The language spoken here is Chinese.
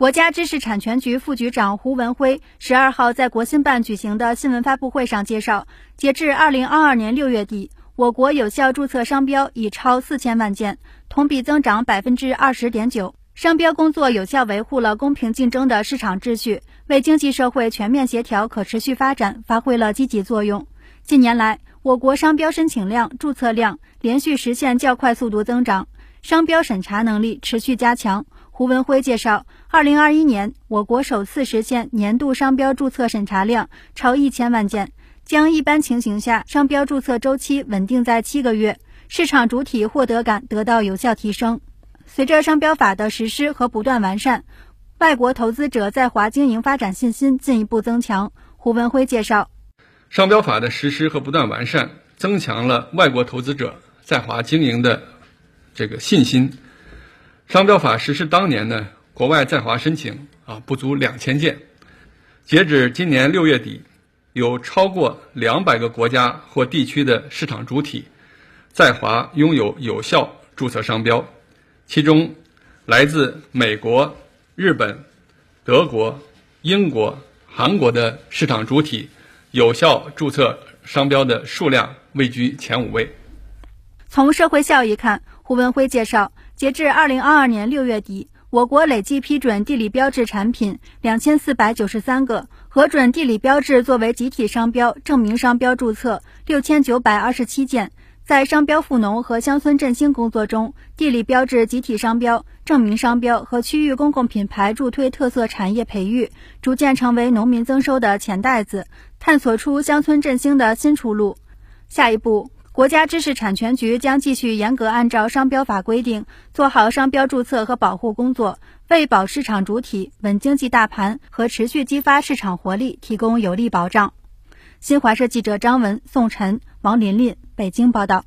国家知识产权局副局长胡文辉十二号在国新办举行的新闻发布会上介绍，截至二零二二年六月底，我国有效注册商标已超四千万件，同比增长百分之二十点九。商标工作有效维护了公平竞争的市场秩序，为经济社会全面协调可持续发展发挥了积极作用。近年来，我国商标申请量、注册量连续实现较快速度增长，商标审查能力持续加强。胡文辉介绍，二零二一年，我国首次实现年度商标注册审查量超一千万件，将一般情形下商标注册周期稳定在七个月，市场主体获得感得到有效提升。随着商标法的实施和不断完善，外国投资者在华经营发展信心进一步增强。胡文辉介绍，商标法的实施和不断完善，增强了外国投资者在华经营的这个信心。商标法实施当年呢，国外在华申请啊不足两千件，截止今年六月底，有超过两百个国家或地区的市场主体在华拥有有效注册商标，其中来自美国、日本、德国、英国、韩国的市场主体有效注册商标的数量位居前五位。从社会效益看，胡文辉介绍。截至二零二二年六月底，我国累计批准地理标志产品两千四百九十三个，核准地理标志作为集体商标、证明商标注册六千九百二十七件。在商标富农和乡村振兴工作中，地理标志集体商标、证明商标和区域公共品牌助推特色产业培育，逐渐成为农民增收的钱袋子，探索出乡村振兴的新出路。下一步。国家知识产权局将继续严格按照商标法规定，做好商标注册和保护工作，为保市场主体、稳经济大盘和持续激发市场活力提供有力保障。新华社记者张文、宋晨、王琳琳北京报道。